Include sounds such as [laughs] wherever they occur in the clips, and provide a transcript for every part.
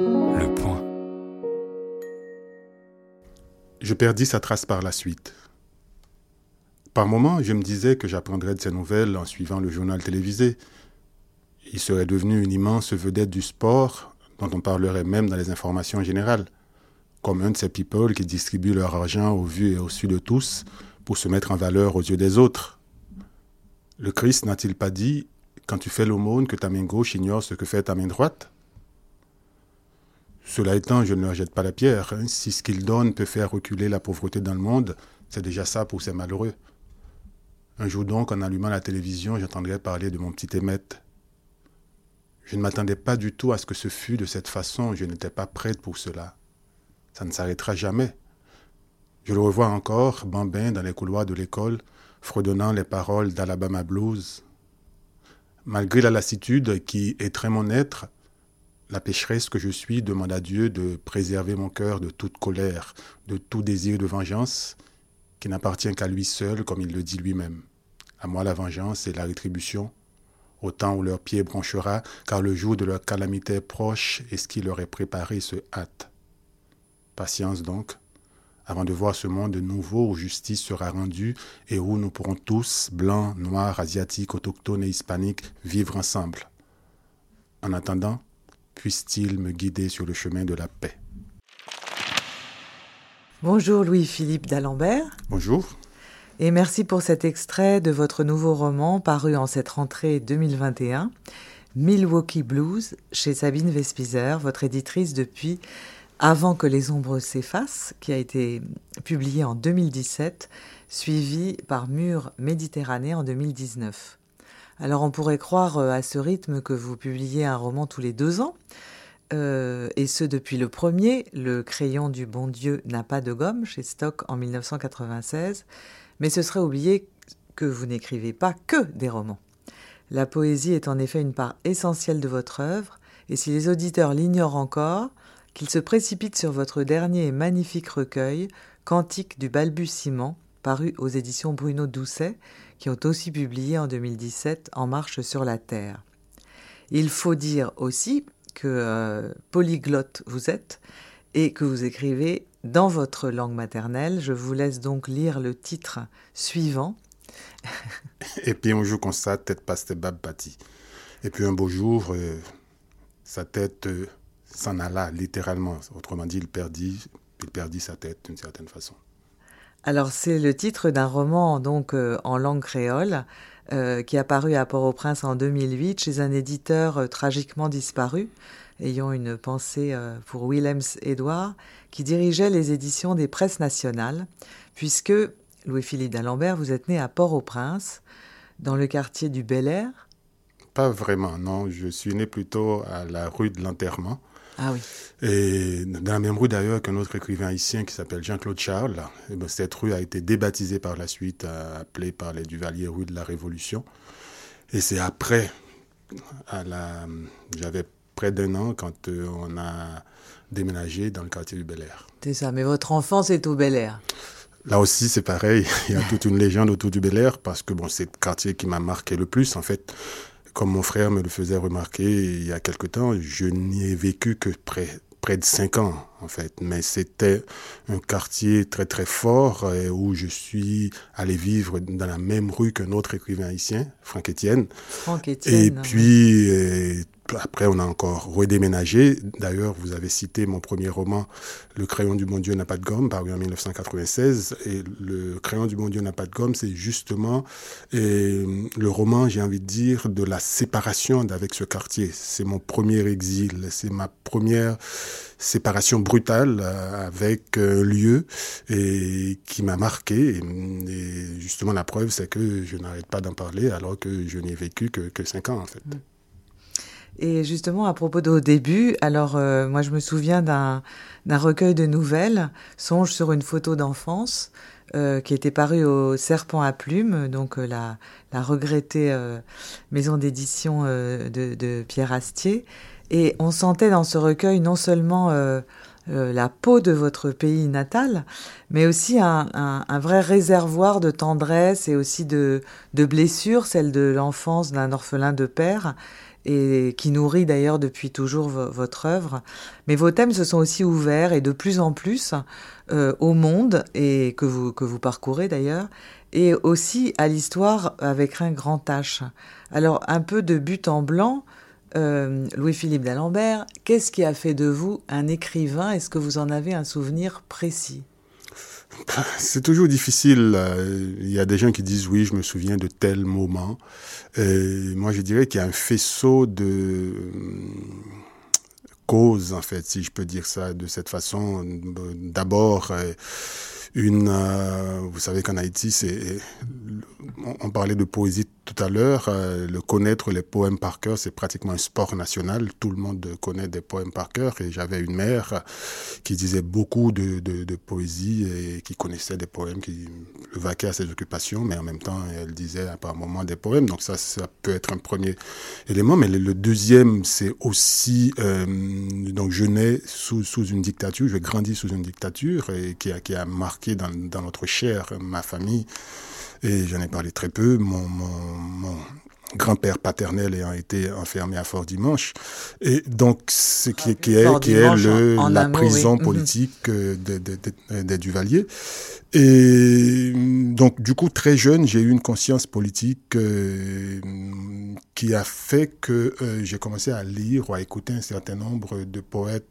Le point. Je perdis sa trace par la suite. Par moments, je me disais que j'apprendrais de ses nouvelles en suivant le journal télévisé. Il serait devenu une immense vedette du sport dont on parlerait même dans les informations générales, comme un de ces people qui distribuent leur argent au vu et au su de tous pour se mettre en valeur aux yeux des autres. Le Christ n'a-t-il pas dit quand tu fais l'aumône que ta main gauche ignore ce que fait ta main droite Cela étant, je ne leur jette pas la pierre. Hein. Si ce qu'ils donnent peut faire reculer la pauvreté dans le monde, c'est déjà ça pour ces malheureux. Un jour donc, en allumant la télévision, j'entendrai parler de mon petit émette. Je ne m'attendais pas du tout à ce que ce fût de cette façon, je n'étais pas prête pour cela. Ça ne s'arrêtera jamais. Je le revois encore, bambin dans les couloirs de l'école, fredonnant les paroles d'Alabama Blues. Malgré la lassitude qui étreint mon être, la pécheresse que je suis demande à Dieu de préserver mon cœur de toute colère, de tout désir de vengeance, qui n'appartient qu'à lui seul, comme il le dit lui-même. À moi la vengeance et la rétribution, au temps où leur pied branchera, car le jour de leur calamité est proche et ce qui leur est préparé se hâte. Patience donc, avant de voir ce monde nouveau où justice sera rendue et où nous pourrons tous, blancs, noirs, asiatiques, autochtones et hispaniques, vivre ensemble. En attendant, puisse-t-il me guider sur le chemin de la paix. Bonjour Louis-Philippe d'Alembert. Bonjour et merci pour cet extrait de votre nouveau roman paru en cette rentrée 2021, Milwaukee Blues, chez Sabine Vespizer, votre éditrice depuis Avant que les ombres s'effacent, qui a été publié en 2017, suivi par Mur Méditerranée en 2019. Alors on pourrait croire euh, à ce rythme que vous publiez un roman tous les deux ans, euh, et ce depuis le premier, Le crayon du bon Dieu n'a pas de gomme, chez Stock en 1996, mais ce serait oublier que vous n'écrivez pas que des romans. La poésie est en effet une part essentielle de votre œuvre, et si les auditeurs l'ignorent encore, qu'ils se précipitent sur votre dernier et magnifique recueil, Cantique du balbutiement, paru aux éditions Bruno Doucet, qui ont aussi publié en 2017 En marche sur la terre. Il faut dire aussi que euh, polyglotte vous êtes et que vous écrivez dans votre langue maternelle. Je vous laisse donc lire le titre suivant. [laughs] Et puis un jour comme tête passe bab Et puis un beau jour, euh, sa tête euh, s'en alla littéralement. Autrement dit, il perdit, il perdit sa tête d'une certaine façon. Alors c'est le titre d'un roman donc euh, en langue créole qui a paru à Port-au-Prince en 2008 chez un éditeur tragiquement disparu ayant une pensée euh, pour Willems Edouard, qui dirigeait les éditions des presses nationales, puisque, Louis-Philippe d'Alembert, vous êtes né à Port-au-Prince, dans le quartier du Bel Air Pas vraiment, non. Je suis né plutôt à la rue de l'Enterrement. Ah oui. Et dans la même rue d'ailleurs qu'un autre écrivain haïtien qui s'appelle Jean-Claude Charles. Eh ben, cette rue a été débaptisée par la suite, appelée par les Duvaliers rue de la Révolution. Et c'est après, à la, j'avais près d'un an quand euh, on a déménagé dans le quartier du Bel Air. C'est ça, mais votre enfance est au Bel Air. Là aussi, c'est pareil. [laughs] Il y a toute une légende autour du Bel Air parce que bon, c'est le quartier qui m'a marqué le plus. En fait, comme mon frère me le faisait remarquer il y a quelque temps, je n'y ai vécu que près, près de cinq ans, en fait. Mais c'était un quartier très, très fort euh, où je suis allé vivre dans la même rue qu'un autre écrivain haïtien, Franck Etienne. Franck Etienne. Et puis, euh, après, on a encore redéménagé. D'ailleurs, vous avez cité mon premier roman, Le crayon du bon Dieu n'a pas de gomme, paru en 1996. Et Le crayon du bon Dieu n'a pas de gomme, c'est justement le roman, j'ai envie de dire, de la séparation avec ce quartier. C'est mon premier exil, c'est ma première séparation brutale euh, avec un lieu et qui m'a marqué. Et, justement, la preuve, c'est que je n'arrête pas d'en parler alors que je n'ai vécu que, que cinq ans, en fait. Mm. Et justement, à propos de début, alors euh, moi je me souviens d'un recueil de nouvelles, Songe sur une photo d'enfance, euh, qui était paru au Serpent à Plumes, donc euh, la, regrettée maison d'édition de, Pierre Astier. Et on sentait dans ce recueil non seulement la peau de votre pays natal, mais aussi un, vrai réservoir de tendresse et aussi de, de blessures, celle de l'enfance d'un orphelin de père et qui nourrit d'ailleurs depuis toujours votre œuvre. Mais vos thèmes se sont aussi ouverts et de plus en plus euh, au monde et que vous, que vous parcourez d'ailleurs et aussi à l'histoire avec un grand H. Alors un peu de but en blanc, euh, Louis-Philippe d'Alembert, qu'est-ce qui a fait de vous un écrivain? Est-ce que vous en avez un souvenir précis? C'est toujours difficile. Euh, il y a des gens qui disent oui, je me souviens de tel moment. Et moi, je dirais qu'il y a un faisceau de euh, causes, en fait, si je peux dire ça de cette façon. D'abord, une, vous savez qu'en Haïti, c'est, on parlait de poésie tout à l'heure, euh, le connaître les poèmes par cœur, c'est pratiquement un sport national. Tout le monde connaît des poèmes par cœur. Et j'avais une mère qui disait beaucoup de, poésie et qui connaissait des poèmes, qui vaquait à ses occupations, mais en même temps, elle disait par moment des poèmes. Donc ça, ça peut être un premier élément. Mais le, deuxième, c'est aussi, euh, donc je nais sous, sous une dictature, je grandis sous une dictature et qui a, qui a marqué dans, dans notre chair ma famille et j'en ai parlé très peu. Mon, mon, grand-père paternel ayant été enfermé à Fort Dimanche. Et donc, ce qui, qui est, qui est le, la prison politique euh, des de, Duvaliers. Et donc, du coup, très jeune, j'ai eu une conscience politique euh, qui a fait que euh, j'ai commencé à lire ou à écouter un certain nombre de poètes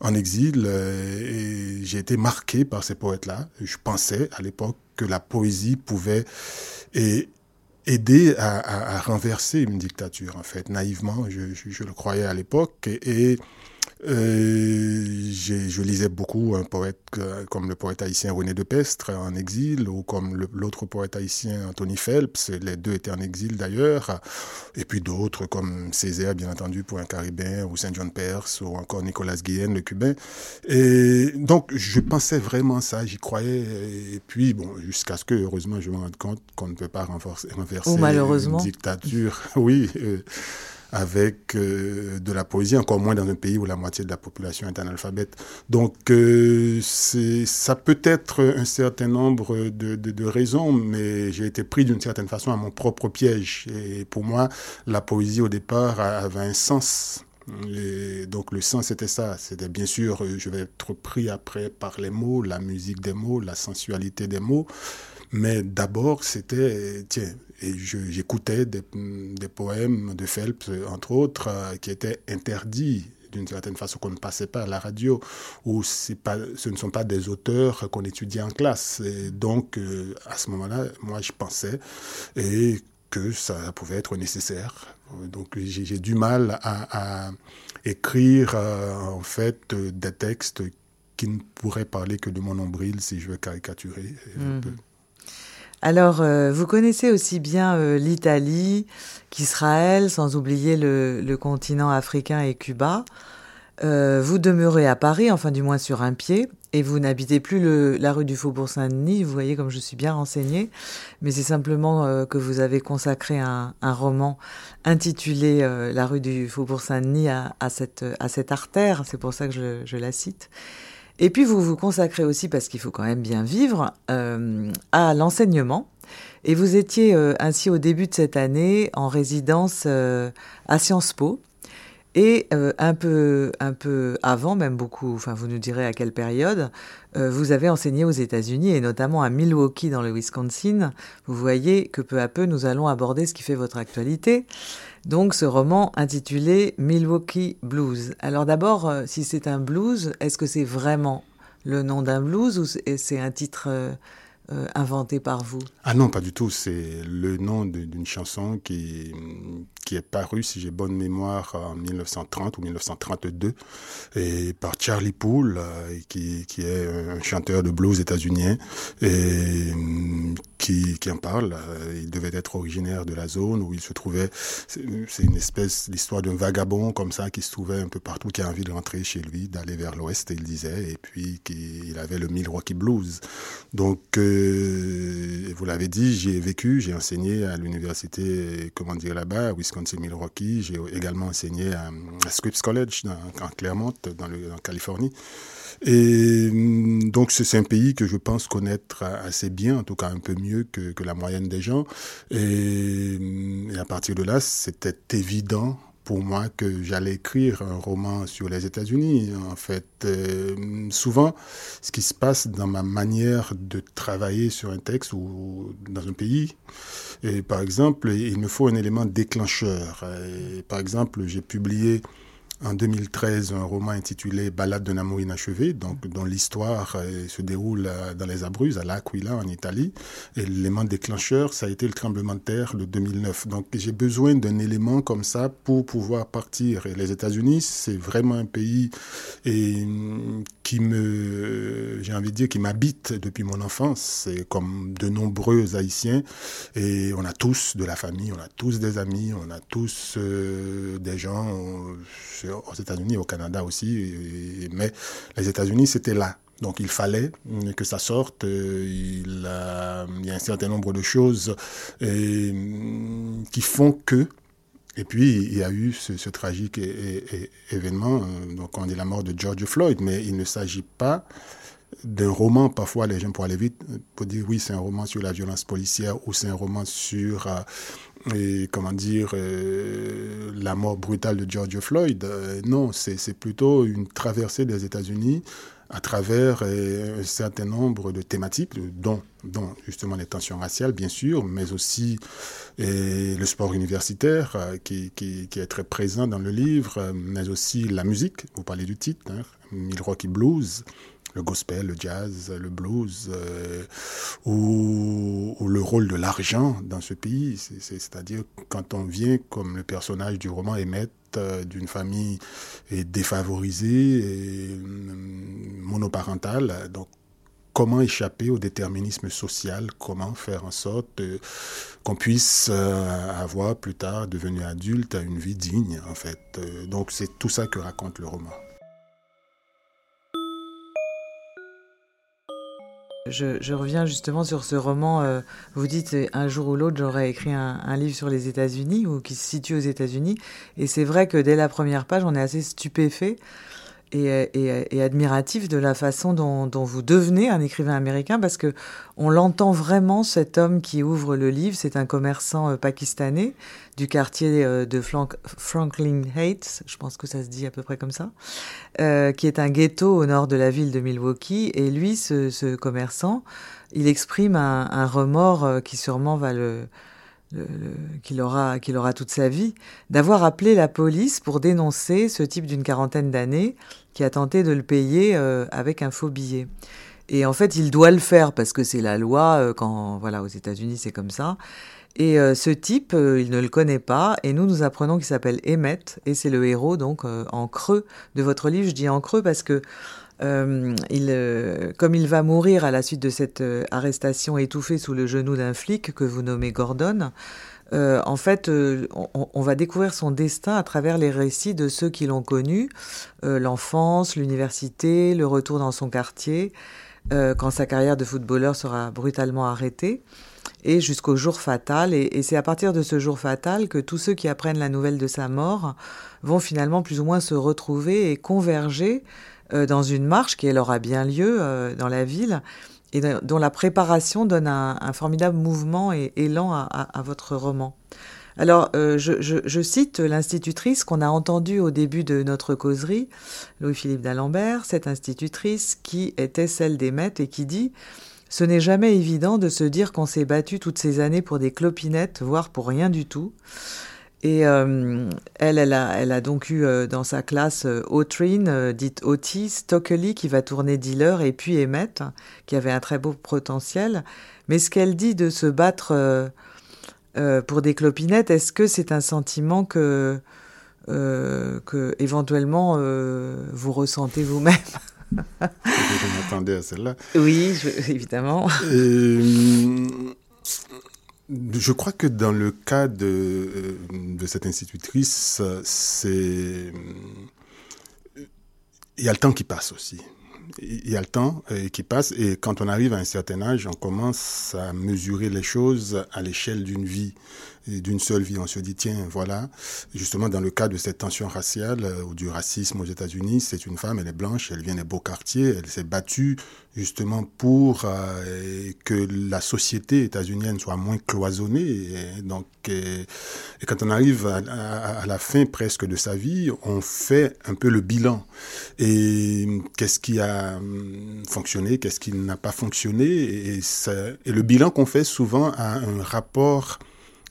en exil. et j'ai été marqué par ces poètes-là. Je pensais à l'époque que la poésie pouvait aider à, renverser une dictature, en fait. Naïvement, je, le croyais à l'époque. et euh, je lisais beaucoup un poète comme le poète haïtien René de Pestre en exil, ou comme l'autre poète haïtien Anthony Phelps, les deux étaient en exil d'ailleurs, et puis d'autres comme Césaire, bien entendu, pour un Caribéen, ou Saint John Perse, ou encore Nicolas Guillen, le Cubain. Et donc, je pensais vraiment ça, j'y croyais, et puis, bon, jusqu'à ce que, heureusement, je me rende compte qu'on ne peut pas renverser, renverser une dictature. [laughs] oui. Euh, avec euh, de la poésie, encore moins dans un pays où la moitié de la population est analphabète. Donc, euh, ça peut être un certain nombre de, de, de raisons, mais j'ai été pris d'une certaine façon à mon propre piège. Et pour moi, la poésie, au départ, avait un sens. Donc le sens c'était ça, c'était bien sûr, je vais être pris après par les mots, la musique des mots, la sensualité des mots, mais d'abord c'était, tiens, et j'écoutais des, des, poèmes de Phelps, entre autres, euh, qui étaient interdits d'une certaine façon qu'on ne passait pas à la radio, ou pas, ce ne sont pas des auteurs qu'on étudie en classe. Et donc, euh, à ce moment-là, moi, je pensais et que ça pouvait être nécessaire. Donc, j'ai du mal à, à écrire, euh, en fait, des textes qui ne pourraient parler que de mon nombril, si je veux caricaturer un mmh. peu. Alors, euh, vous connaissez aussi bien euh, l'Italie qu'Israël, sans oublier le, continent africain et Cuba. Euh, vous demeurez à Paris, enfin du moins sur un pied, et vous n'habitez plus la rue du Faubourg Saint-Denis. Vous voyez comme je suis bien renseignée, mais c'est simplement que vous avez consacré un, roman intitulé La rue du Faubourg Saint-Denis à, cette, artère. C'est pour ça que je la cite. Et puis vous vous consacrez aussi, parce qu'il faut quand même bien vivre, euh, à l'enseignement. Et vous étiez euh, ainsi au début de cette année en résidence euh, à Sciences Po. Et un peu, un peu avant, même beaucoup, enfin vous nous direz à quelle période, vous avez enseigné aux États-Unis et notamment à Milwaukee dans le Wisconsin. Vous voyez que peu à peu nous allons aborder ce qui fait votre actualité. Donc ce roman intitulé Milwaukee Blues. Alors d'abord, euh, si c'est un blues, est-ce que c'est vraiment le nom d'un blues ou c'est un titre euh, inventé par vous? Ah non, pas du tout. C'est le nom d'une chanson qui, qui est parue, si j'ai bonne mémoire, en 1930 ou 1932, et par Charlie Poole, euh, qui, qui est un chanteur de blues états-unien, et mm, qui, qui en parle. Euh, il devait être originaire de la zone où il se trouvait. C'est une espèce d'histoire d'un vagabond comme ça qui se trouvait un peu partout, qui a envie de rentrer chez lui, d'aller vers l'ouest, il disait, et puis qu'il avait le Milwaukee Blues. Donc, vous l'avez dit, j'ai vécu, j'ai enseigné à l'université, comment dire là-bas, Wisconsin-Milwaukee. J'ai également enseigné à, Scripps College, en Claremont, dans le Californie. Et hum, donc c'est un pays que je pense connaître assez bien, en tout cas un peu mieux que, que la moyenne des gens. Et, hum, et à partir de là, c'était évident pour moi que j'allais écrire un roman sur les États-Unis. En fait, euh, souvent, ce qui se passe dans ma manière de travailler sur un texte ou dans un pays, et par exemple, il me faut un élément déclencheur. Et par exemple, j'ai publié en 2013 un roman intitulé Ballade d'un amour inachevé, donc dont l'histoire euh, se déroule euh, dans les Abruzzes, à l'Aquila en Italie. Et l'élément déclencheur, ça a été le tremblement de terre de 2009. Donc j'ai besoin d'un élément comme ça pour pouvoir partir. Et les États-Unis, c'est vraiment un pays qui me, j'ai envie de dire, qui m'habite depuis mon enfance. C'est comme de nombreux Haïtiens. Et on a tous de la famille, on a tous des amis, on a tous euh, des gens aux États-Unis, au Canada aussi, mais les États-Unis, c'était là. Donc il fallait que ça sorte. Il, y a un certain nombre de choses qui font que. Et puis il y a eu ce, tragique événement, donc on dit la mort de George Floyd, mais il ne s'agit pas d'un roman, parfois les gens pour aller vite, pour dire oui c'est un roman sur la violence policière ou c'est un roman sur euh, et comment dire, euh, la mort brutale de George Floyd. Euh, non, c'est plutôt une traversée des États-Unis à travers euh, un certain nombre de thématiques, dont, dont, justement les tensions raciales, bien sûr, mais aussi le sport universitaire qui, est très présent dans le livre, mais aussi la musique. Vous parlez du titre, hein, Milwaukee Blues le gospel, le jazz, le blues, euh, ou, le rôle de l'argent dans ce pays. C'est-à-dire quand on vient, comme le personnage du roman Emmett, euh, d'une famille défavorisée et mm, monoparentale, donc comment échapper au déterminisme social, comment faire en sorte euh, qu'on puisse avoir plus tard, devenu adulte, une vie digne en fait? donc c'est tout ça que raconte le roman. Je, reviens justement sur ce roman. Euh, vous dites un jour ou l'autre, j'aurais écrit un, livre sur les États-Unis ou qui se situe aux États-Unis. Et c'est vrai que dès la première page, on est assez stupéfait et, admiratif de la façon dont, vous devenez un écrivain américain parce que on l'entend vraiment cet homme qui ouvre le livre. C'est un commerçant euh, pakistanais du quartier euh, de Franklin Heights je pense que ça se dit à peu près comme ça euh, qui est un ghetto au nord de la ville de Milwaukee. Et lui ce, commerçant il exprime un remords qui sûrement va le qu'il aura, qu'il aura toute sa vie, d'avoir appelé la police pour dénoncer ce type d'une quarantaine d'années qui a tenté de le payer euh, avec un faux billet. Et en fait, il doit le faire parce que c'est la loi. Euh, quand voilà, aux États-Unis, c'est comme ça. Et euh, ce type, il ne le connaît pas. Et nous, nous apprenons qu'il s'appelle Emmett. Et c'est le héros, donc, en creux de votre livre. Je dis en creux parce que euh, euh, comme il va mourir à la suite de cette euh, arrestation étouffée sous le genou d'un flic que vous nommez Gordon, en fait, on, va découvrir son destin à travers les récits de ceux qui l'ont connu, l'enfance, l'université, le retour dans son quartier, quand sa carrière de footballeur sera brutalement arrêtée, et jusqu'au jour fatal. et c'est à partir de ce jour fatal que tous ceux qui apprennent la nouvelle de sa mort vont finalement plus ou moins se retrouver et converger dans une marche qui elle aura bien lieu euh, dans la ville et dont la préparation donne un, formidable mouvement et élan à, votre roman. Alors, euh, je, cite l'institutrice qu'on a entendue au début de notre causerie, Louis-Philippe d'Alembert, cette institutrice qui était celle des maîtres et qui dit Ce n'est jamais évident de se dire qu'on s'est battu toutes ces années pour des clopinettes, voire pour rien du tout. Et euh, elle, elle a, elle a donc eu euh, dans sa classe euh, Autrine, dite Otis, Stockley, qui va tourner dealer, et puis Emmett, qui avait un très beau potentiel. Mais ce qu'elle dit de se battre pour des clopinettes, est-ce que c'est un sentiment que, que éventuellement vous ressentez vous-même? [laughs] Vous m'attendez à celle-là Oui, évidemment. Je crois que dans le cas de, euh, de cette institutrice, c'est il y a le temps qui passe aussi. Il y a le temps euh, qui passe et quand on arrive à un certain âge, on commence à mesurer les choses à l'échelle d'une vie. D'une seule vie. On se dit, tiens, voilà, justement, dans le cas de cette tension raciale euh, ou du racisme aux États-Unis, c'est une femme, elle est blanche, elle vient des beaux quartiers, elle s'est battue justement pour euh, que la société états-unienne soit moins cloisonnée. Et donc, et, quand on arrive à, la fin presque de sa vie, on fait un peu le bilan. Et qu'est-ce qui a hum, fonctionné, qu'est-ce qui n'a pas fonctionné. Et le bilan qu'on fait souvent a un rapport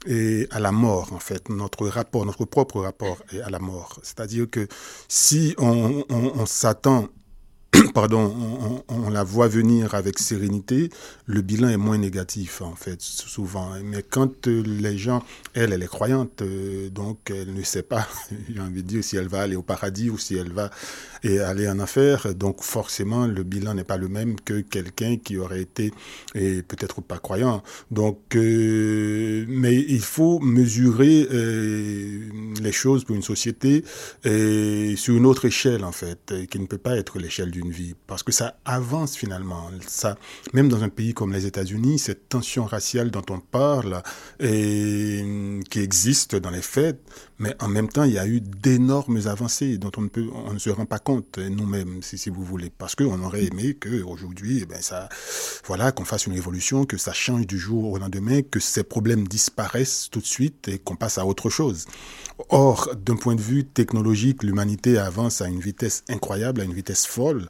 et à la mort, en fait, notre rapport, notre propre rapport à la mort. C'est-à-dire que si on, on, on s'attend [coughs] pardon, on, la voit venir avec sérénité, le bilan est moins négatif, en fait, souvent. Mais quand euh, les gens, elle, elle est croyante, euh, donc elle ne sait pas, [laughs] j'ai envie de dire, si elle va aller au paradis ou si elle va aller en enfer. Donc forcément, le bilan n'est pas le même que quelqu'un qui aurait été peut-être pas croyant. Donc, euh, mais il faut mesurer les choses pour une société sur une autre échelle, en fait, qui ne peut pas être l'échelle d'une parce que ça avance finalement. Ça, même dans un pays comme les États-Unis, cette tension raciale dont on parle et qui existe dans les faits, mais en même temps, il y a eu d'énormes avancées dont on ne peut, on ne se rend pas compte nous-mêmes, si, vous voulez, parce qu'on aurait aimé que aujourd'hui, eh ben ça, voilà, qu'on fasse une révolution, que ça change du jour au lendemain, que ces problèmes disparaissent tout de suite et qu'on passe à autre chose. Or, d'un point de vue technologique, l'humanité avance à une vitesse incroyable, à une vitesse folle,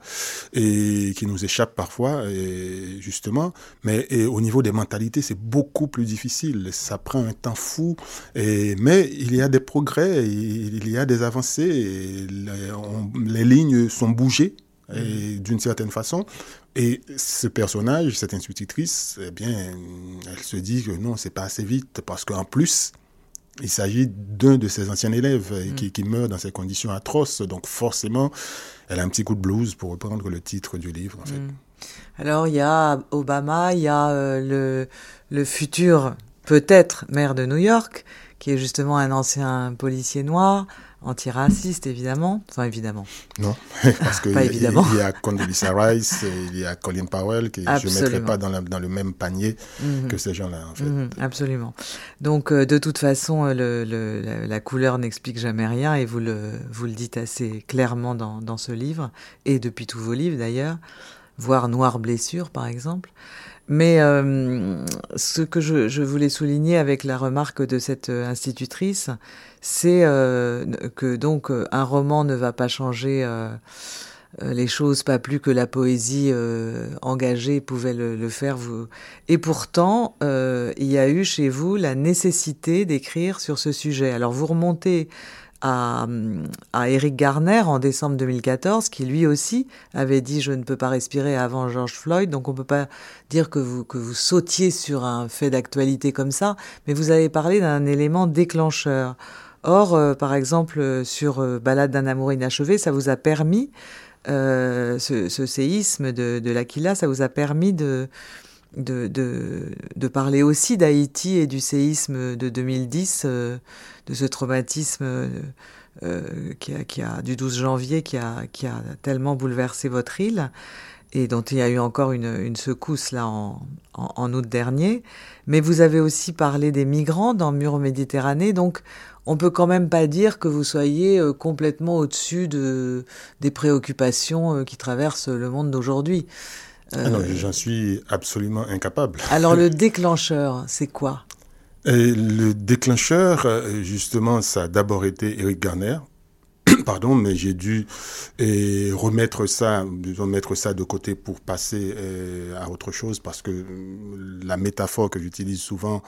et qui nous échappe parfois, et justement. Mais et au niveau des mentalités, c'est beaucoup plus difficile. Ça prend un temps fou. Et, mais il y a des progrès, il y a des avancées. Et les, lignes sont bougées d'une certaine façon. Et ce personnage, cette institutrice, eh bien, elle se dit que non, c'est pas assez vite parce qu'en plus, il s'agit d'un de ses anciens élèves mm. qui, qui, meurt dans ces conditions atroces. Donc forcément, elle a un petit coup de blues pour reprendre le titre du livre. En fait. Mm. Alors il y a Obama, il y a euh, le, le futur peut-être maire de New York, qui est justement un ancien policier noir antiraciste, évidemment. Enfin, évidemment. Non, [laughs] parce qu'il y, y, a Condoleezza Rice, il y a Colin Powell, que je ne mettrai pas dans, dans, le même panier mhm. que ces gens-là, en fait. Mhm, absolument. Donc, euh, de toute façon, euh, le, le, la, couleur n'explique jamais rien, et vous le, vous le dites assez clairement dans, dans ce livre, et depuis tous vos livres d'ailleurs, voire Noire blessure, par exemple. Mais euh, ce que je, voulais souligner avec la remarque de cette institutrice, c'est euh, que donc euh, un roman ne va pas changer euh, les choses, pas plus que la poésie engagée pouvait le, faire. Vous. Et pourtant, il y a eu chez vous la nécessité d'écrire sur ce sujet. Alors vous remontez à, Eric Garner en décembre 2014, qui lui aussi avait dit je ne peux pas respirer avant George Floyd, donc on peut pas dire que vous que vous sautiez sur un fait d'actualité comme ça, mais vous avez parlé d'un élément déclencheur. Or, euh, par exemple, euh, sur euh, Balade d'un amour inachevé, ça vous a permis, ce, ce, séisme de l'Aquila, ça vous a permis de, de, de, de parler aussi d'Haïti et du séisme de 2010, de ce traumatisme qui a, qui a, du 12 janvier qui a, qui a tellement bouleversé votre île et dont il y a eu encore une, une secousse là en, en, en, août dernier. Mais vous avez aussi parlé des migrants dans Mur Méditerranée, donc on peut quand même pas dire que vous soyez euh, complètement au-dessus de, des préoccupations euh, qui traversent le monde d'aujourd'hui. Ah non, euh, j'en suis absolument incapable. [laughs] Alors le déclencheur, c'est quoi? Le déclencheur, justement, ça a d'abord été Eric Garner, [coughs] pardon, mais j'ai dû et remettre ça, disons, mettre ça de côté pour passer euh, à autre chose parce que euh, la métaphore que j'utilise souvent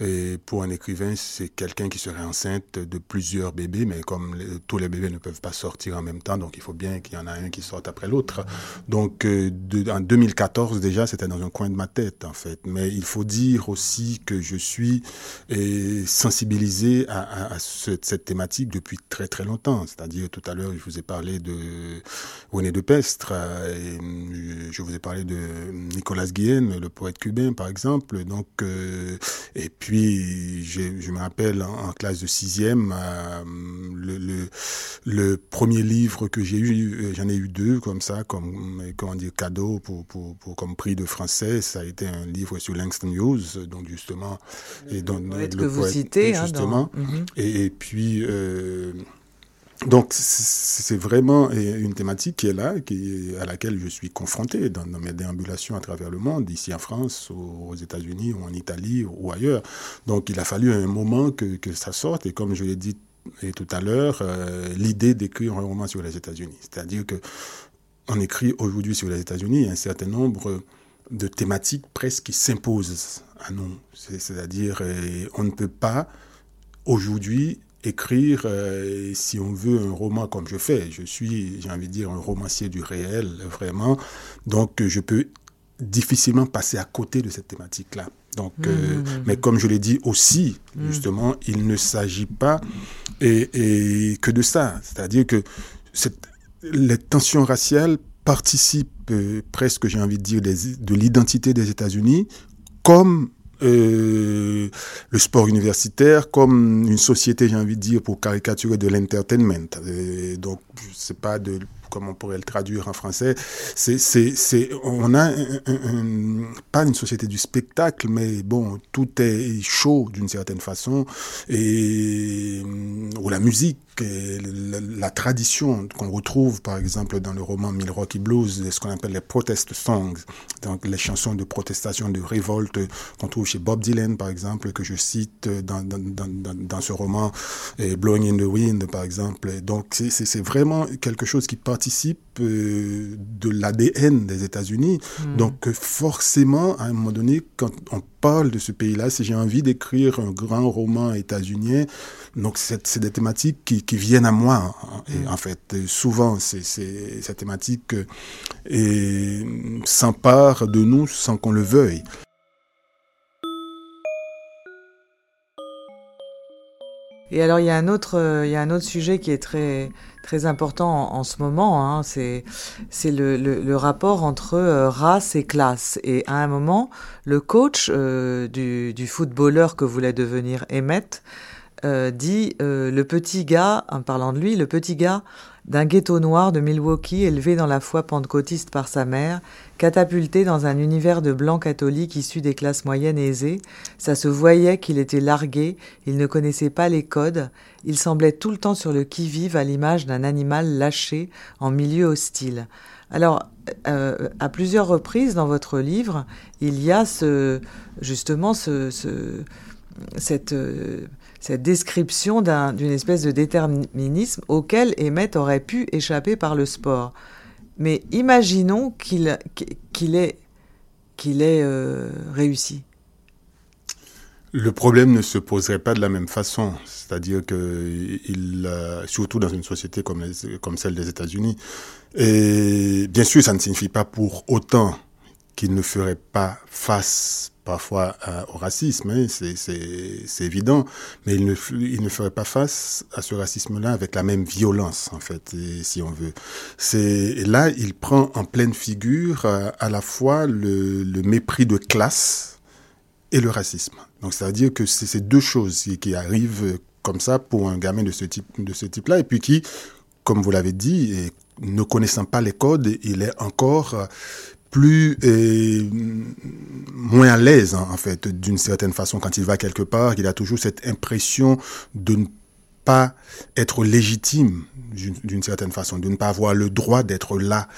euh, pour un écrivain, c'est quelqu'un qui serait enceinte de plusieurs bébés, mais comme tous les bébés ne peuvent pas sortir en même temps, donc il faut bien qu'il y en a un qui sorte après l'autre. Donc de, en 2014 déjà, c'était dans un coin de ma tête en fait, mais il faut dire aussi que je suis sensibilisé à, à, à cette, cette thématique depuis très très longtemps, C'est-à-dire, tout à l'heure, je vous ai parlé de René de Pestre, et je vous ai parlé de Nicolas Guillen, le poète cubain, par exemple. Donc, et puis, je me rappelle en, classe de sixième, le, le, le, premier livre que j'ai eu, j'en ai eu deux comme ça, comme comment dire cadeau pour, pour, pour, comme prix de français. Ça a été un livre sur Langston Hughes, donc justement, et donc le, que vous citez, hein, justement. Mhm. et, puis. Euh, donc c'est vraiment une thématique qui est là, qui, à laquelle je suis confronté dans, mes déambulations à travers le monde, ici en France, aux États-Unis ou en Italie ou ailleurs. Donc il a fallu un moment que, ça sorte et comme je l'ai dit tout à l'heure, euh, l'idée d'écrire un roman sur les États-Unis. C'est-à-dire que on écrit aujourd'hui sur les États-Unis un certain nombre de thématiques presque qui s'imposent à nous. C'est-à-dire, euh, on ne peut pas aujourd'hui écrire, euh, si on veut, un roman comme je fais. Je suis, j'ai envie de dire, un romancier du réel, vraiment. Donc, je peux difficilement passer à côté de cette thématique-là. Donc, mmh, mmh, mmh. mais comme je l'ai dit aussi, justement, il ne s'agit pas et, que de ça. C'est-à-dire que cette, les tensions raciales participent euh, presque, j'ai envie de dire, de l'identité des États-Unis comme euh, le sport universitaire, comme une société, j'ai envie de dire, pour caricaturer de l'entertainment. Donc, c'est pas de comme on pourrait le traduire en français, c'est, c'est, c'est, on a pas une société du spectacle, mais bon, tout est chaud d'une certaine façon, et, ou la musique, la, tradition qu'on retrouve par exemple dans le roman Milwaukee Blues, ce qu'on appelle les protest songs, donc les chansons de protestation, de révolte qu'on trouve chez Bob Dylan par exemple, que je cite dans, dans, dans, dans ce roman, et Blowing in the Wind par exemple. Donc c'est, c'est vraiment quelque chose qui participe euh, de l'ADN des États-Unis. Hmm. Donc forcément, à un moment donné, quand on parle de ce pays-là, si j'ai envie d'écrire un grand roman états-unien, donc c'est des thématiques qui, qui, viennent à moi. Hein. Et hmm. en fait, souvent, c'est cette thématique euh, s'empare de nous sans qu'on le veuille. Et alors, il y a un autre, euh, il y a un autre sujet qui est très, très important en, ce moment. Hein, c'est, c'est le, le, rapport entre euh, race et classe. Et à un moment, le coach euh, du, du, footballeur que voulait devenir Emmett dit le petit gars, en parlant de lui, le petit gars d'un ghetto noir de Milwaukee élevé dans la foi pentecôtiste par sa mère, catapulté dans un univers de blancs catholiques issus des classes moyennes aisées, ça se voyait qu'il était largué, il ne connaissait pas les codes, il semblait tout le temps sur le qui-vive à l'image d'un animal lâché en milieu hostile. Alors, euh, à plusieurs reprises dans votre livre, il y a ce, justement ce, cette, euh, cette description d'une espèce de déterminisme auquel Emmett aurait pu échapper par le sport. Mais imaginons qu'il qu'il ait, euh, réussi. Le problème ne se poserait pas de la même façon, c'est-à-dire que euh, surtout dans une société comme, comme celle des États-Unis, et bien sûr, ça ne signifie pas pour autant qu'il ne ferait pas face parfois euh, au racisme, hein, c'est évident, mais il ne, ferait pas face à ce racisme-là avec la même violence, en fait, si on veut. C'est là, il prend en pleine figure euh, à la fois le, mépris de classe et le racisme. Donc, c'est-à-dire que c'est ces deux choses qui arrivent comme ça pour un gamin de ce type, de ce type-là, et puis qui, comme vous l'avez dit, et ne connaissant pas les codes, il est encore plus et moins à l'aise hein, en fait d'une certaine façon quand il va quelque part il a toujours cette impression de ne pas être légitime d'une certaine façon, de ne pas avoir le droit d'être là.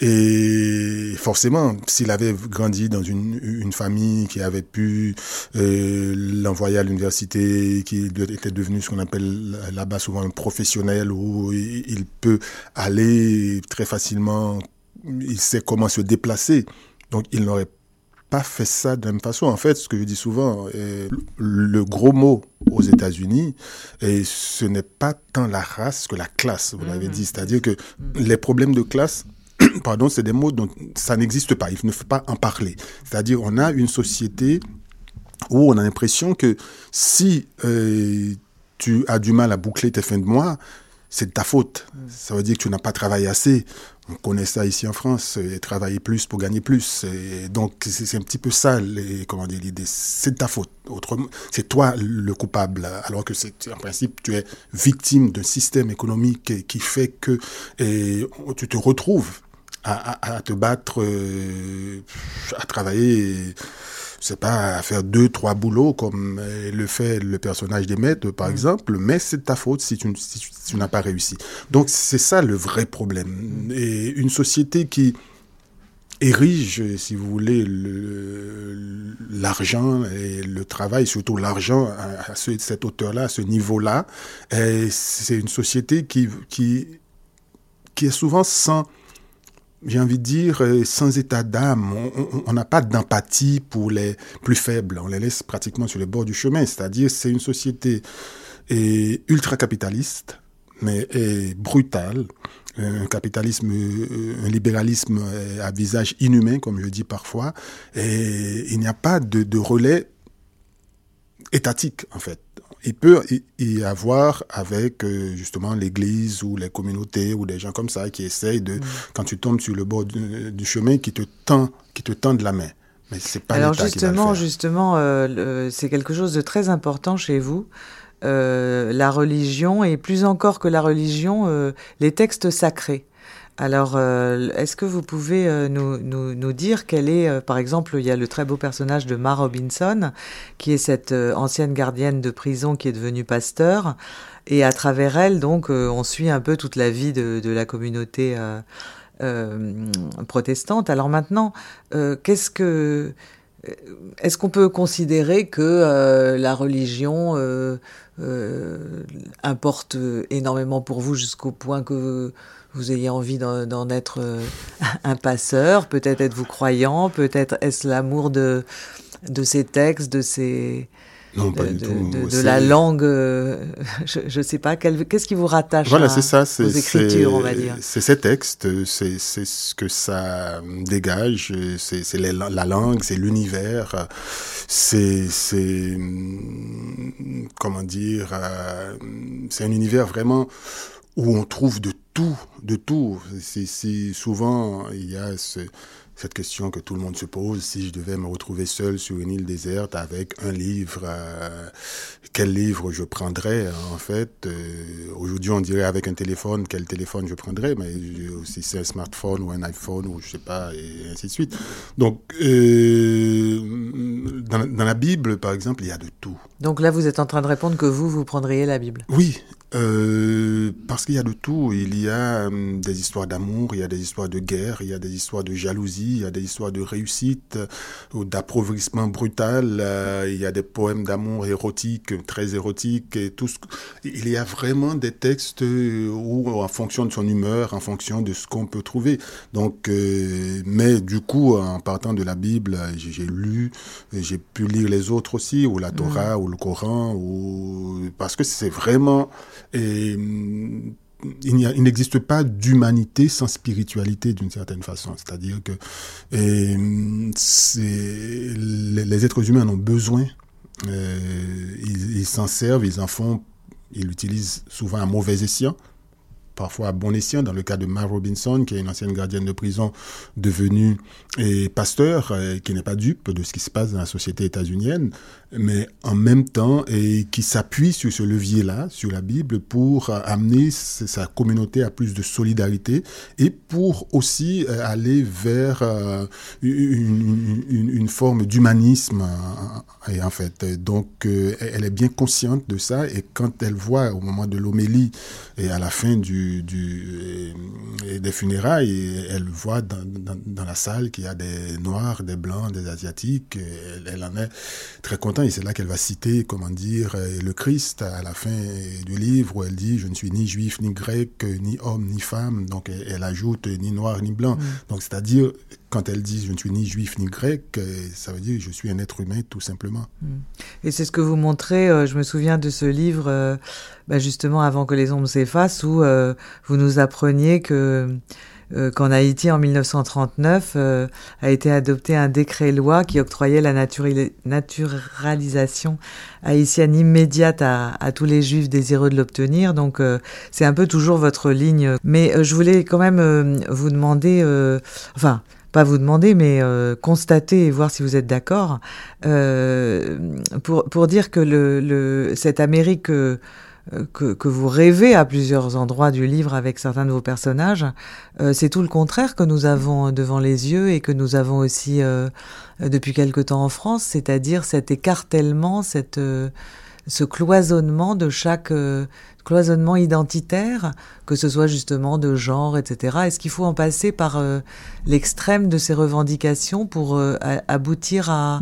Et forcément, s'il avait grandi dans une, une, famille qui avait pu euh, l'envoyer à l'université, qui était devenu ce qu'on appelle là-bas souvent un professionnel, où il peut aller très facilement il sait comment se déplacer. Donc il n'aurait pas fait ça de la même façon. En fait, ce que je dis souvent, euh, le gros mot aux États-Unis, et ce n'est pas tant la race que la classe, vous l'avez mm-hmm. dit. C'est-à-dire que les problèmes de classe, [coughs] pardon, c'est des mots dont ça n'existe pas. Il ne faut pas en parler. C'est-à-dire, on a une société où on a l'impression que si euh, tu as du mal à boucler tes fins de mois, c'est de ta faute. Mm. Ça veut dire que tu n'as pas travaillé assez. On connaît ça ici en France, et travailler plus pour gagner plus. Et donc c'est un petit peu ça, les, comment dire, l'idée. C'est ta faute. Autrement, c'est toi le coupable, alors que c'est en principe tu es victime d'un système économique qui fait que tu te retrouves à, te battre, euh, à travailler. C'est pas à faire deux, trois boulots comme le fait le personnage des maîtres, par mm. exemple, mais c'est ta faute si tu, tu n'as pas réussi. Donc c'est ça le vrai problème. Mm. Et une société qui érige, si vous voulez, l'argent et le travail, surtout l'argent à, cette hauteur-là, à ce niveau-là, c'est une société qui, qui, qui est souvent sans j'ai envie de dire, euh, sans état d'âme. On n'a pas d'empathie pour les plus faibles. On les laisse pratiquement sur le bord du chemin. C'est-à-dire, c'est une société ultra-capitaliste, mais brutale. Un capitalisme, euh, un libéralisme euh, à visage inhumain, comme je dis parfois. Et il n'y a pas de, de relais étatique, en fait il peut y avoir avec euh, justement l'église ou les communautés ou des gens comme ça qui essayent de, mm. quand tu tombes sur le bord du, chemin, qui te tend, qui te tendent la main. Mais c'est pas Alors justement, justement, euh, c'est quelque chose de très important chez vous. Euh, la religion et plus encore que la religion, les textes sacrés. Alors, euh, est-ce que vous pouvez euh, nous, nous, nous, dire quel est, euh, par exemple, il y a le très beau personnage de Ma Robinson, qui est cette ancienne gardienne de prison qui est devenue pasteur, et à travers elle, donc, on suit un peu toute la vie de, de la communauté protestante. Alors maintenant, qu'est-ce que est-ce qu'on peut considérer que la religion importe énormément pour vous jusqu'au point que vous ayez envie d'en être euh, un passeur, peut-être êtes-vous croyant, peut-être est-ce l'amour de, de ces textes, de ces... Non, pas de, du tout. De, la langue, euh, [laughs] je ne sais pas, qu'est-ce qui vous rattache voilà, c'est ça, aux écritures, on va dire C'est ces textes, c'est ce que ça dégage, c'est la langue, c'est l'univers, c'est, comment dire, euh, c'est un univers vraiment où on trouve de tout, de tout. C'est souvent il y a cette question que tout le monde se pose si je devais me retrouver seul sur une île déserte avec un livre, euh, quel livre je prendrais en fait? Euh, aujourd'hui, on dirait avec un téléphone quel téléphone je prendrais, mais si c'est un smartphone ou un iPhone ou je sais pas et ainsi de suite. Donc euh, dans, dans la Bible, par exemple, il y a de tout. Donc là, vous êtes en train de répondre que vous, vous prendriez la Bible. Oui, euh, parce qu'il y a de tout. Il y a euh, des histoires d'amour, il y a des histoires de guerre, il y a des histoires de jalousie, il y a des histoires de réussite ou d'appauvrissement brutal. Euh, il y a des poèmes d'amour érotiques, très érotiques et tout. Ce... Il y a vraiment des textes où, en fonction de son humeur, en fonction de ce qu'on peut trouver. Donc, mais du coup, en partant de la Bible, j'ai lu, j'ai pu lire les autres aussi, ou la Torah, ou le Coran, ou parce que c'est vraiment et mm, il n'existe pas d'humanité sans spiritualité d'une certaine façon. C'est-à-dire que mm, les, les, êtres humains en ont besoin. Euh, ils s'en servent, ils en font, ils l'utilisent souvent à mauvais escient parfois à bon escient, dans le cas de Mar Robinson, qui est une ancienne gardienne de prison devenue pasteur, euh, qui n'est pas dupe de ce qui se passe dans la société états-unienne, mais en même temps, et qui s'appuie sur ce levier-là, sur la Bible, pour euh, amener sa communauté à plus de solidarité et pour aussi euh, aller vers une, une, forme d'humanisme, et en fait. Donc, elle est bien consciente de ça, et quand elle voit au moment de l'homélie et à la fin du du, euh, des funérailles et elle voit dans, dans, la salle qu'il y a des noirs, des blancs, des asiatiques. Elle, en est très contente et c'est là qu'elle va citer, comment dire, euh, le Christ à la fin du livre où elle dit Je ne suis ni juif, ni grec, ni homme, ni femme. Donc elle, ajoute ni noir, ni blanc. Mm. Donc c'est-à-dire, quand elle dit je ne suis ni juif ni grec, euh, ça veut dire je suis un être humain tout simplement. Mm. Et c'est ce que vous montrez, je me souviens de ce livre, bah, justement avant que les ombres s'effacent, où vous nous appreniez que euh, qu'en Haïti, en 1939, a été adopté un décret-loi qui octroyait la naturalisation haïtienne immédiate à, tous les juifs désireux de l'obtenir. Donc, c'est un peu toujours votre ligne. Mais je voulais quand même vous demander, enfin, pas vous demander, mais euh, constater et voir si vous êtes d'accord, euh, pour, pour dire que le, cette Amérique euh, que, que, vous rêvez à plusieurs endroits du livre avec certains de vos personnages, c'est tout le contraire que nous avons devant les yeux et que nous avons aussi depuis quelque temps en France, c'est-à-dire cet écartèlement, cette ce cloisonnement de chaque euh, cloisonnement identitaire, que ce soit justement de genre, etc. Est-ce qu'il faut en passer par euh, l'extrême de ces revendications pour euh, aboutir à,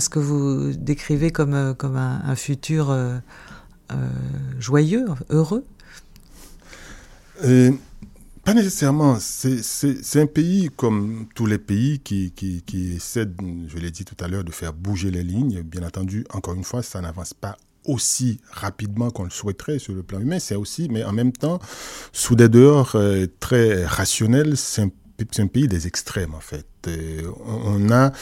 ce que vous décrivez comme, comme un, futur joyeux, heureux? Pas nécessairement. C'est un pays comme tous les pays qui, qui, qui essaient, je l'ai dit tout à l'heure, de faire bouger les lignes. Bien entendu, encore une fois, ça n'avance pas aussi rapidement qu'on le souhaiterait sur le plan humain, c'est aussi, mais en même temps, sous des dehors euh, très rationnels, c'est un, pays des extrêmes en fait. on a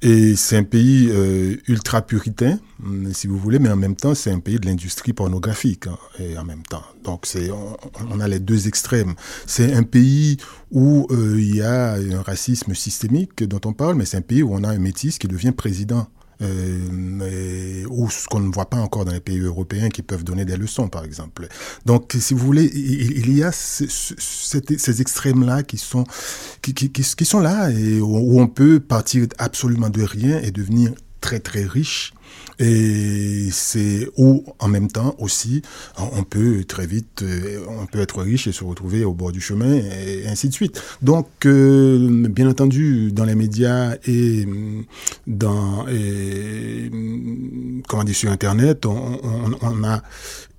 et c'est un pays euh, ultra puritain, mm, si vous voulez, mais en même temps c'est un pays de l'industrie pornographique hein, et en même temps. Donc on, a les deux extrêmes. C'est un pays où euh, il y a un racisme systémique dont on parle, mais c'est un pays où on a un métis qui devient président euh, ou ce qu'on ne voit pas encore dans les pays européens qui peuvent donner des leçons, par exemple. Donc, si vous voulez, il, y a ces, extrêmes-là qui sont, qui, sont là et où on peut partir absolument de rien et devenir très très riche et c'est où, en même temps aussi, on peut très vite, euh, on peut être riche et se retrouver au bord du chemin, et ainsi de suite. Donc, euh, bien entendu, dans les médias et dans, et, comment dire, sur Internet, on a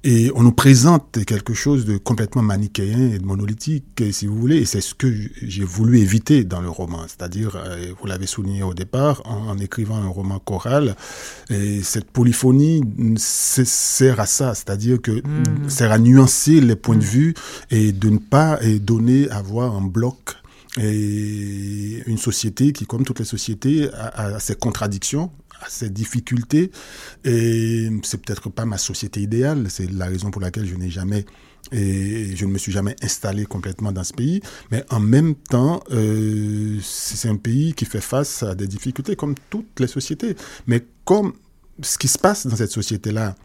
et on nous présente quelque chose de complètement manichéen et de monolithique, si vous voulez, et c'est ce que j'ai voulu éviter dans le roman. C'est-à-dire, euh, vous l'avez souligné au départ, en, écrivant un roman choral, et cette polyphonie sert à ça, c'est-à-dire que mmh. sert à nuancer les points de mmh. vue et de ne pas et donner à voir en bloc et une société qui, comme toutes les sociétés, a, a ses contradictions, a ses difficultés. Et c'est peut-être pas ma société idéale. C'est la raison pour laquelle je n'ai jamais et je ne me suis jamais installé complètement dans ce pays. Mais en même temps, euh, c'est un pays qui fait face à des difficultés comme toutes les sociétés. Mais comme ce qui se passe dans cette société-là,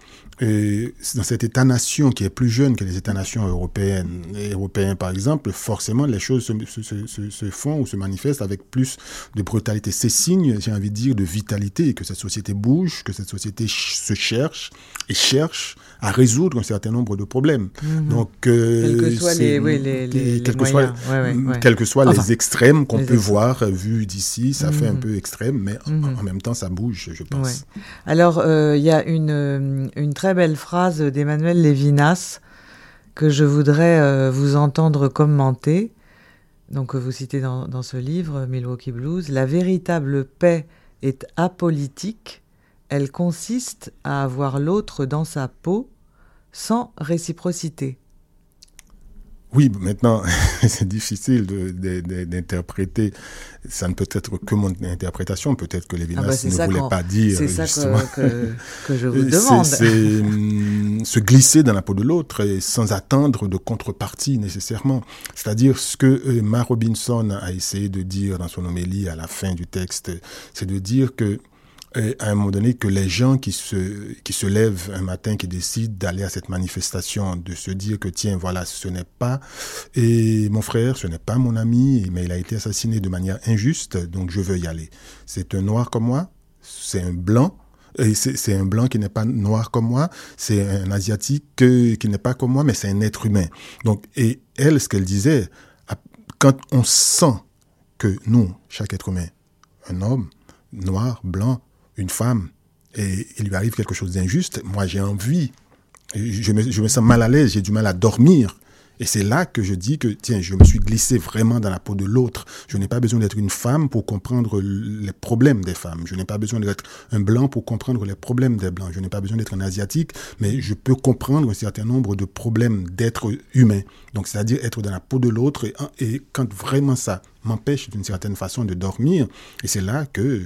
dans cet État-nation qui est plus jeune que les États-nations européennes, européens par exemple, forcément les choses se, se, se, font ou se manifestent avec plus de brutalité. C'est signe, j'ai envie de dire, de vitalité, que cette société bouge, que cette société se cherche et cherche à résoudre un certain nombre de problèmes. Mhm. Donc, quels que soient les, oui, les, les, quel que soit, quels que soient les extrêmes qu'on peut voir vu d'ici, ça fait un mhm. peu extrême, mais en, mhm. même temps, ça bouge, je pense. Alors, euh, il y a une, une très belle phrase d'Emmanuel Lévinas que je voudrais euh, vous entendre commenter. Donc, vous citez dans, dans ce livre, Milwaukee Blues, La véritable paix est apolitique, elle consiste à avoir l'autre dans sa peau sans réciprocité. Oui, maintenant, [laughs] c'est difficile d'interpréter. Ça ne peut être que mon interprétation. Peut-être que Lévinas ah bah, ne voulait pas dire. C'est ça que, que, je vous [laughs] demande. C'est hum, se glisser dans la peau de l'autre sans attendre de contrepartie nécessairement. C'est-à-dire ce que euh, Ma Robinson a essayé de dire dans son homélie à la fin du texte, c'est de dire que à un moment donné que les gens qui se, qui se lèvent un matin, qui décident d'aller à cette manifestation, de se dire que tiens, voilà, ce n'est pas et mon frère, ce n'est pas mon ami, mais il a été assassiné de manière injuste, donc je veux y aller. C'est un noir comme moi, c'est un blanc, c'est un blanc qui n'est pas noir comme moi, c'est un asiatique qui n'est pas comme moi, mais c'est un être humain. Donc, et elle, ce qu'elle disait, quand on sent que nous, chaque être humain, un homme, noir, blanc, une femme et il lui arrive quelque chose d'injuste, moi j'ai envie, je me, sens mal à l'aise, j'ai du mal à dormir. Et c'est là que je dis que, tiens, je me suis glissé vraiment dans la peau de l'autre. Je n'ai pas besoin d'être une femme pour comprendre les problèmes des femmes. Je n'ai pas besoin d'être un blanc pour comprendre les problèmes des blancs. Je n'ai pas besoin d'être un asiatique, mais je peux comprendre un certain nombre de problèmes d'être humain. Donc, c'est-à-dire être dans la peau de l'autre. Et, quand vraiment ça m'empêche d'une certaine façon de dormir, et c'est là que,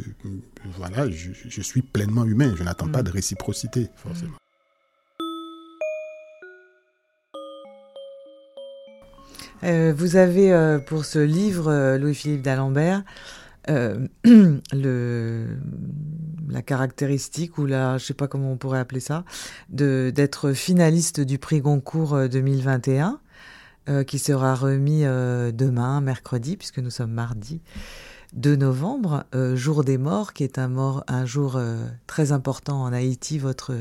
voilà, je, suis pleinement humain. Je n'attends pas mm. de réciprocité, forcément. Euh, vous avez euh, pour ce livre, euh, Louis-Philippe d'Alembert, [clears throat] le, la caractéristique, ou la, je ne sais pas comment on pourrait appeler ça, d'être finaliste du prix Goncourt 2021, qui sera remis demain, mercredi, puisque nous sommes mardi. 2 novembre, jour des morts, qui est un, mort, un jour très important en Haïti, votre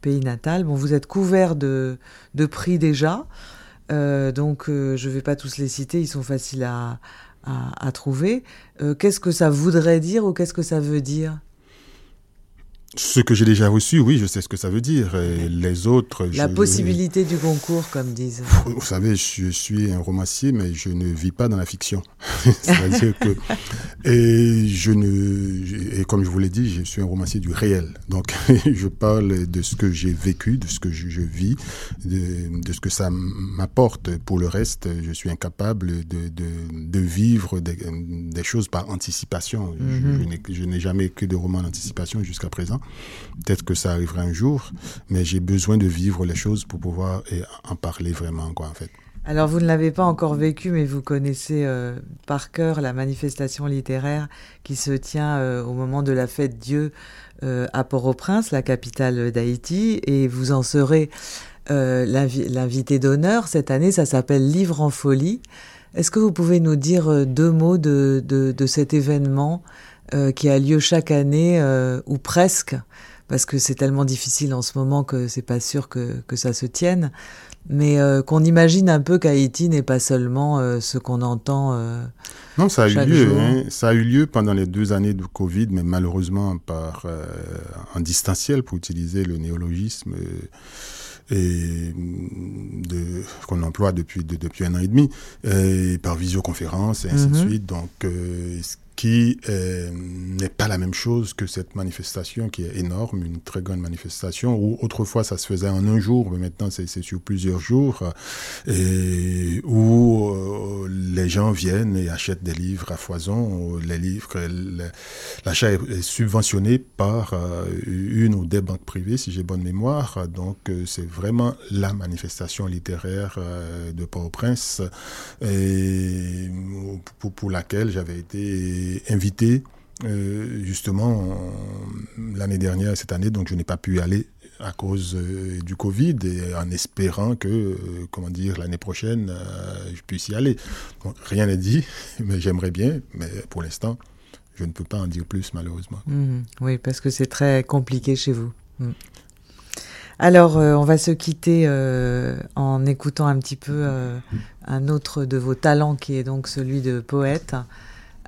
pays natal. Bon, vous êtes couvert de, de prix déjà. Euh, donc, euh, je ne vais pas tous les citer, ils sont faciles à, trouver. Euh, qu'est-ce que ça voudrait dire ou qu'est-ce que ça veut dire? Ce que j'ai déjà reçu, oui, je sais ce que ça veut dire. Et les autres. La possibilité du concours, comme disent. Vous savez, je suis un romancier, mais je ne vis pas dans la fiction. [laughs] C'est-à-dire que. Et je ne. Et comme je vous l'ai dit, je suis un romancier du réel. Donc, [laughs] je parle de ce que j'ai vécu, de ce que je, vis, de, ce que ça m'apporte. Pour le reste, je suis incapable de, de, vivre des, choses par anticipation. Je n'ai jamais écrit de roman d'anticipation jusqu'à présent. Peut-être que ça arrivera un jour, mais j'ai besoin de vivre les choses pour pouvoir en parler vraiment, quoi, en fait. Alors, vous ne l'avez pas encore vécu, mais vous connaissez euh, par cœur la manifestation littéraire qui se tient euh, au moment de la fête Dieu euh, à Port-au-Prince, la capitale d'Haïti, et vous en serez l'invité d'honneur. Cette année, ça s'appelle Livre en folie. Est-ce que vous pouvez nous dire deux mots de, de cet événement euh, qui a lieu chaque année euh, ou presque, parce que c'est tellement difficile en ce moment que c'est pas sûr que, que ça se tienne, mais euh, qu'on imagine un peu qu'Haïti n'est pas seulement ce qu'on entend. non, ça a eu lieu. Hein. ça a eu lieu pendant les deux années de Covid, mais malheureusement par en distanciel pour utiliser le néologisme et de qu'on emploie depuis depuis un an et demi et par visioconférence et ainsi de mm-hmm. suite donc qui euh, n'est pas la même chose que cette manifestation qui est énorme, une très grande manifestation, où autrefois ça se faisait en un jour, mais maintenant c'est sur plusieurs jours, les gens viennent et achètent des livres à foison. Les livres, l'achat est, subventionné par euh, une ou des banques privées, si j'ai bonne mémoire. Donc c'est vraiment la manifestation littéraire de Port-au-Prince, pour, laquelle j'avais été invité euh, justement l'année dernière, cette année, donc je n'ai pas pu y aller à cause euh, du Covid et en espérant que, euh, comment dire, l'année prochaine, je puisse y aller. rien n'est dit, [laughs] mais j'aimerais bien, mais pour l'instant, je ne peux pas en dire plus malheureusement. Mmh. oui, parce que c'est très compliqué chez vous. Mmh. Alors, on va se quitter en écoutant un petit peu un autre de vos talents qui est donc celui de poète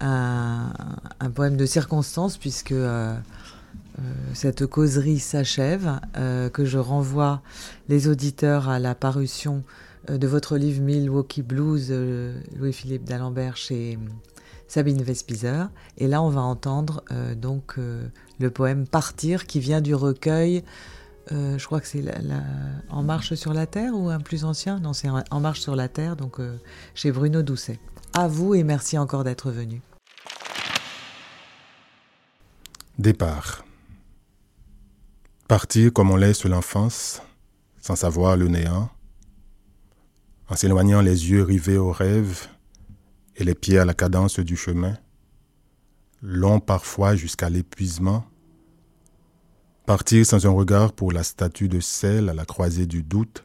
un, poème de circonstance, puisque euh, euh, cette causerie s'achève, euh, que je renvoie les auditeurs à la parution de votre livre Milwaukee Blues, Louis-Philippe d'Alembert, chez Sabine Vespizer. Et là, on va entendre donc le poème Partir, qui vient du recueil. je crois que c'est En marche sur la terre ou un plus ancien? Non, c'est En marche sur la terre, donc chez Bruno Doucet. À vous et merci encore d'être venu. Départ. Partir comme on laisse l'enfance, sans savoir le néant, en s'éloignant les yeux rivés au rêve et les pieds à la cadence du chemin, long parfois jusqu'à l'épuisement, partir sans un regard pour la statue de sel à la croisée du doute,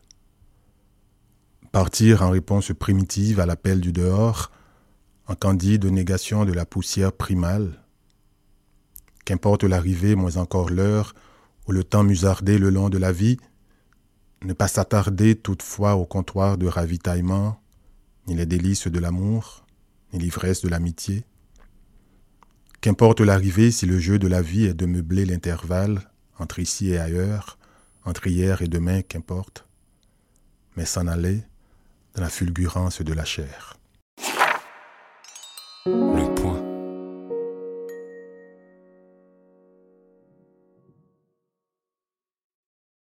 partir en réponse primitive à l'appel du dehors, en candide négation de la poussière primale, Qu'importe l'arrivée, moins encore l'heure, où le temps musardait le long de la vie, ne pas s'attarder toutefois au comptoir de ravitaillement, ni les délices de l'amour, ni l'ivresse de l'amitié. Qu'importe l'arrivée si le jeu de la vie est de meubler l'intervalle entre ici et ailleurs, entre hier et demain, qu'importe. Mais s'en aller, dans la fulgurance de la chair.